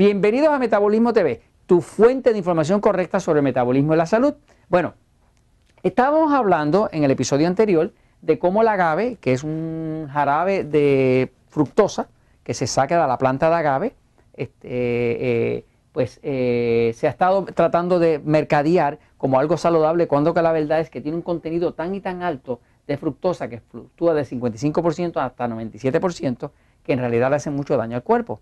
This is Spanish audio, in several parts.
Bienvenidos a Metabolismo TV, tu fuente de información correcta sobre el metabolismo y la salud. Bueno, estábamos hablando en el episodio anterior de cómo el agave, que es un jarabe de fructosa que se saca de la planta de agave, este, eh, pues eh, se ha estado tratando de mercadear como algo saludable cuando que la verdad es que tiene un contenido tan y tan alto de fructosa que fluctúa de 55% hasta 97% que en realidad le hace mucho daño al cuerpo.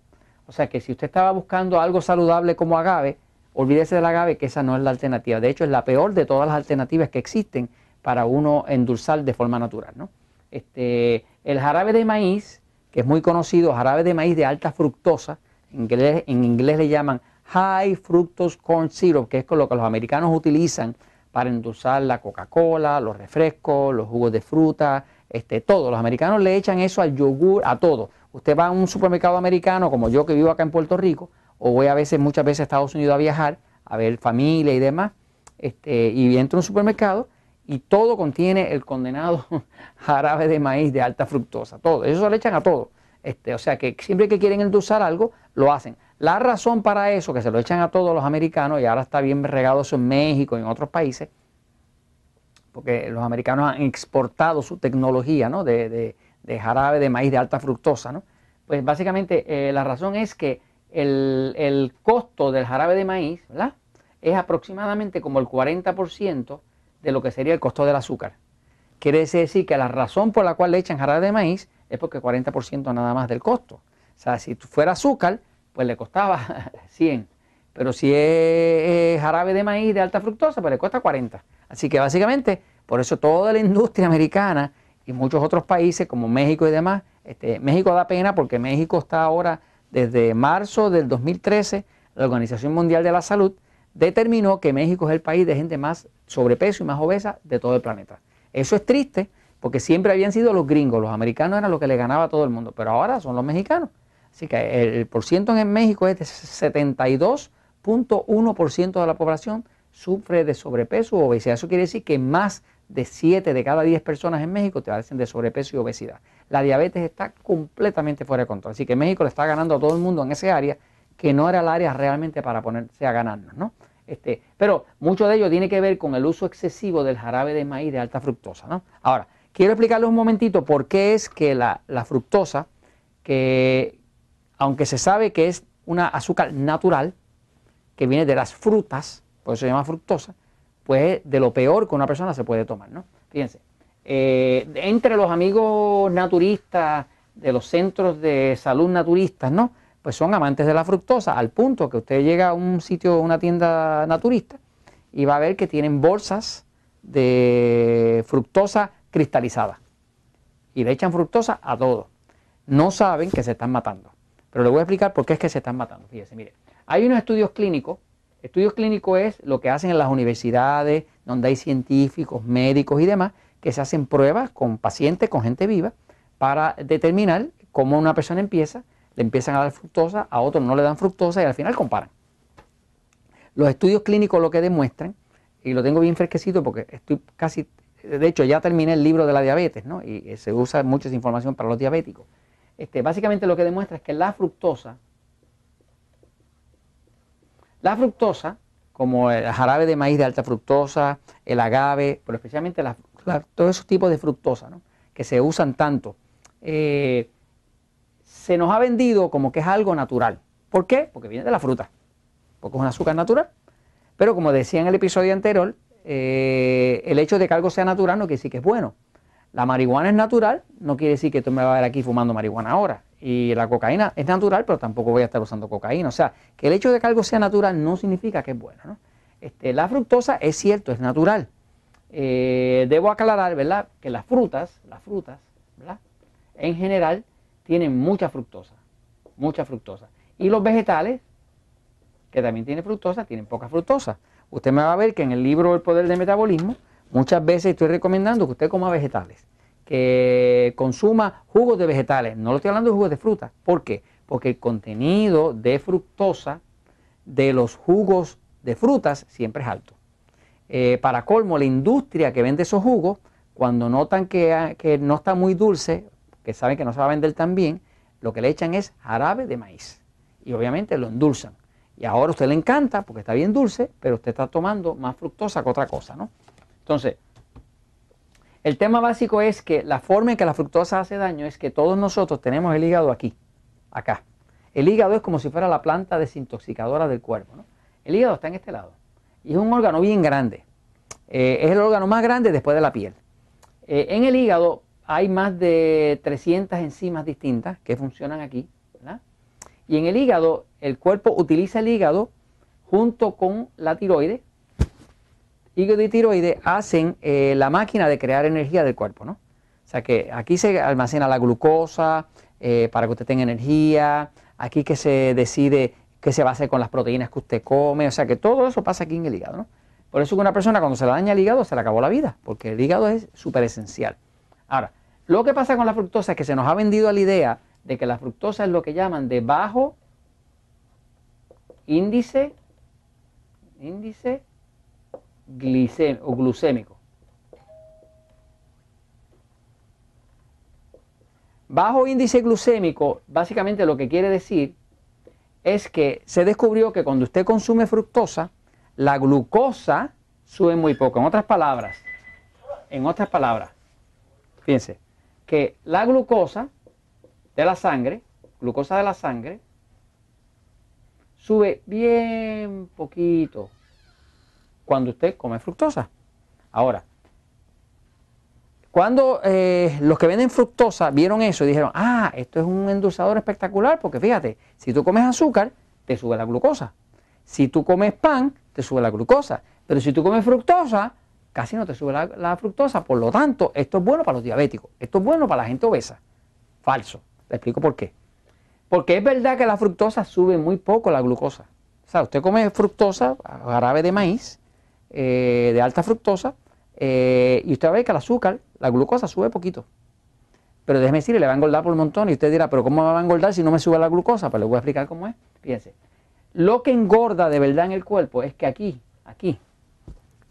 O sea que si usted estaba buscando algo saludable como agave, olvídese del agave que esa no es la alternativa. De hecho es la peor de todas las alternativas que existen para uno endulzar de forma natural. ¿no? Este, el jarabe de maíz, que es muy conocido, jarabe de maíz de alta fructosa, en inglés, en inglés le llaman High Fructose Corn Syrup, que es con lo que los americanos utilizan para endulzar la Coca-Cola, los refrescos, los jugos de fruta, este, todo. Los americanos le echan eso al yogur, a todo. Usted va a un supermercado americano, como yo que vivo acá en Puerto Rico, o voy a veces, muchas veces a Estados Unidos a viajar, a ver familia y demás, este, y entro a un supermercado y todo contiene el condenado jarabe de maíz de alta fructosa, todo. Eso se le echan a todo. Este, o sea que siempre que quieren endulzar algo, lo hacen. La razón para eso, que se lo echan a todos los americanos, y ahora está bien regado eso en México y en otros países, porque los americanos han exportado su tecnología de, jarabe de maíz de alta fructosa, ¿no? pues básicamente eh, la razón es que el, costo del jarabe de maíz es aproximadamente como el 40% de lo que sería el costo del azúcar. Quiere decir que la razón por la cual le echan jarabe de maíz es porque 40% nada más del costo. O sea, si fuera azúcar, pues le costaba 100. Pero si es, jarabe de maíz de alta fructosa, pues le cuesta 40. Así que básicamente, por eso toda la industria americana y muchos otros países como México y demás, este, México da pena porque México está ahora, desde marzo del 2013, la Organización Mundial de la Salud determinó que México es el país de gente más sobrepeso y más obesa de todo el planeta. Eso es triste porque siempre habían sido los gringos, los americanos eran los que le ganaba a todo el mundo, pero ahora son los mexicanos. Así que el, porciento en México es de 72.1% de la población sufre de sobrepeso u obesidad. Eso quiere decir que más de 7 de cada 10 personas en México te padecen de sobrepeso y obesidad. La diabetes está completamente fuera de control. Así que México le está ganando a todo el mundo en ese área que no era el área realmente para ponerse a ganarnos, ¿no? Este, pero mucho de ello tiene que ver con el uso excesivo del jarabe de maíz de alta fructosa, ¿no? Ahora, quiero explicarles un momentito por qué es que la, la fructosa, que, aunque se sabe que es una azúcar natural, que viene de las frutas, por eso se llama fructosa, pues es de lo peor que una persona se puede tomar, ¿no? Fíjense, eh, entre los amigos naturistas, de los centros de salud naturistas, ¿no? Pues son amantes de la fructosa, al punto que usted llega a un sitio, una tienda naturista, y va a ver que tienen bolsas de fructosa cristalizada. Y le echan fructosa a todo. No saben que se están matando. Pero le voy a explicar por qué es que se están matando. Fíjese, mire, hay unos estudios clínicos. Estudios clínicos es lo que hacen en las universidades, donde hay científicos, médicos y demás, que se hacen pruebas con pacientes, con gente viva, para determinar cómo una persona empieza, le empiezan a dar fructosa, a otros no le dan fructosa y al final comparan. Los estudios clínicos lo que demuestran, y lo tengo bien fresquecito porque estoy casi, de hecho ya terminé el libro de la diabetes, ¿no? y se usa mucha información para los diabéticos. Este, básicamente lo que demuestra es que la fructosa, la fructosa, como el jarabe de maíz de alta fructosa, el agave, pero especialmente todos esos tipos de fructosa, que se usan tanto, eh, se nos ha vendido como que es algo natural. ¿Por qué? Porque viene de la fruta, porque es un azúcar natural. Pero como decía en el episodio anterior, eh, el hecho de que algo sea natural no quiere decir que es bueno. La marihuana es natural, no quiere decir que tú me vas a ver aquí fumando marihuana ahora. Y la cocaína es natural, pero tampoco voy a estar usando cocaína. O sea, que el hecho de que algo sea natural no significa que es bueno. ¿no? Este, la fructosa es cierto, es natural. Eh, debo aclarar, ¿verdad?, que las frutas, las frutas, ¿verdad?, en general tienen mucha fructosa, mucha fructosa. Y los vegetales, que también tienen fructosa, tienen poca fructosa. Usted me va a ver que en el libro El Poder del Metabolismo, Muchas veces estoy recomendando que usted coma vegetales, que consuma jugos de vegetales. No lo estoy hablando de jugos de fruta. ¿Por qué? Porque el contenido de fructosa de los jugos de frutas siempre es alto. Eh, para colmo, la industria que vende esos jugos, cuando notan que, que no está muy dulce, que saben que no se va a vender tan bien, lo que le echan es jarabe de maíz. y obviamente lo endulzan. Y ahora a usted le encanta porque está bien dulce, pero usted está tomando más fructosa que otra cosa, ¿no? Entonces, el tema básico es que la forma en que la fructosa hace daño es que todos nosotros tenemos el hígado aquí, acá. El hígado es como si fuera la planta desintoxicadora del cuerpo. ¿no? El hígado está en este lado y es un órgano bien grande. Eh, es el órgano más grande después de la piel. Eh, en el hígado hay más de 300 enzimas distintas que funcionan aquí. Y en el hígado, el cuerpo utiliza el hígado junto con la tiroide. Hígado y tiroide hacen eh, la máquina de crear energía del cuerpo. ¿no? O sea que aquí se almacena la glucosa para que usted tenga energía, aquí que se decide qué se va a hacer con las proteínas que usted come, o sea que todo eso pasa aquí en el hígado. ¿no? Por eso que una persona cuando se le daña el hígado se le acabó la vida, porque el hígado es súper esencial. Ahora, lo que pasa con la fructosa es que se nos ha vendido la idea de que la fructosa es lo que llaman de bajo índice, índice o glucémico. Bajo índice glucémico, básicamente lo que quiere decir es que se descubrió que cuando usted consume fructosa, la glucosa sube muy poco. En otras palabras, en otras palabras, fíjense, que la glucosa de la sangre, glucosa de la sangre, sube bien poquito cuando usted come fructosa. Ahora, cuando eh, los que venden fructosa vieron eso y dijeron, ah, esto es un endulzador espectacular, porque fíjate, si tú comes azúcar, te sube la glucosa. Si tú comes pan, te sube la glucosa. Pero si tú comes fructosa, casi no te sube la, fructosa. Por lo tanto, esto es bueno para los diabéticos. Esto es bueno para la gente obesa. Falso. Le explico por qué. Porque es verdad que la fructosa sube muy poco la glucosa. O sea, usted come fructosa, jarabe de maíz, eh, de alta fructosa, eh, y usted ve que el azúcar, la glucosa sube poquito. Pero déjeme decirle, le va a engordar por un montón y usted dirá, pero ¿cómo me va a engordar si no me sube la glucosa? Pues le voy a explicar cómo es. Fíjense, lo que engorda de verdad en el cuerpo es que aquí, aquí,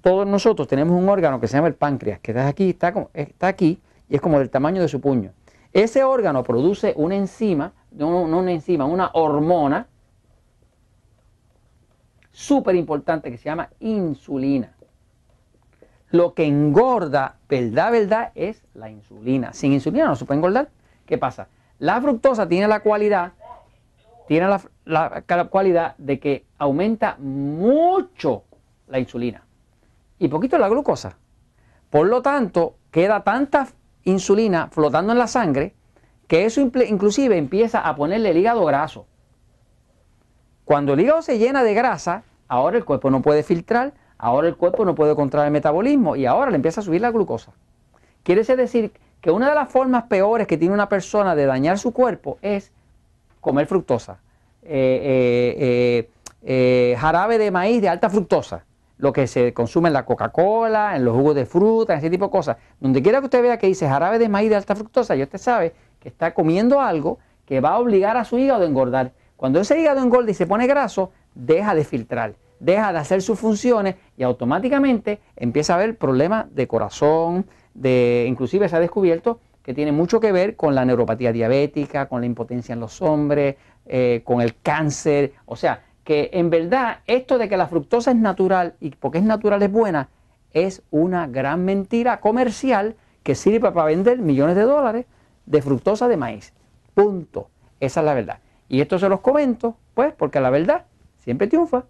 todos nosotros tenemos un órgano que se llama el páncreas, que está aquí, está, está aquí y es como del tamaño de su puño. Ese órgano produce una enzima, no, no una enzima, una hormona súper importante que se llama insulina. Lo que engorda, verdad, verdad, es la insulina. Sin insulina no se puede engordar. ¿Qué pasa? La fructosa tiene la cualidad, tiene la, cualidad de que aumenta mucho la insulina y poquito la glucosa. Por lo tanto, queda tanta insulina flotando en la sangre que eso inclusive empieza a ponerle el hígado graso. Cuando el hígado se llena de grasa, ahora el cuerpo no puede filtrar, Ahora el cuerpo no puede controlar el metabolismo y ahora le empieza a subir la glucosa. Quiere decir que una de las formas peores que tiene una persona de dañar su cuerpo es comer fructosa. Eh, eh, eh, jarabe de maíz de alta fructosa, lo que se consume en la Coca-Cola, en los jugos de fruta, en ese tipo de cosas. Donde quiera que usted vea que dice jarabe de maíz de alta fructosa, ya usted sabe que está comiendo algo que va a obligar a su hígado a engordar. Cuando ese hígado engorda y se pone graso, deja de filtrar deja de hacer sus funciones y automáticamente empieza a haber problemas de corazón, de inclusive se ha descubierto que tiene mucho que ver con la neuropatía diabética, con la impotencia en los hombres, eh, con el cáncer. O sea, que en verdad esto de que la fructosa es natural y porque es natural es buena, es una gran mentira comercial que sirve para vender millones de dólares de fructosa de maíz. Punto. Esa es la verdad. Y esto se los comento, pues, porque la verdad siempre triunfa.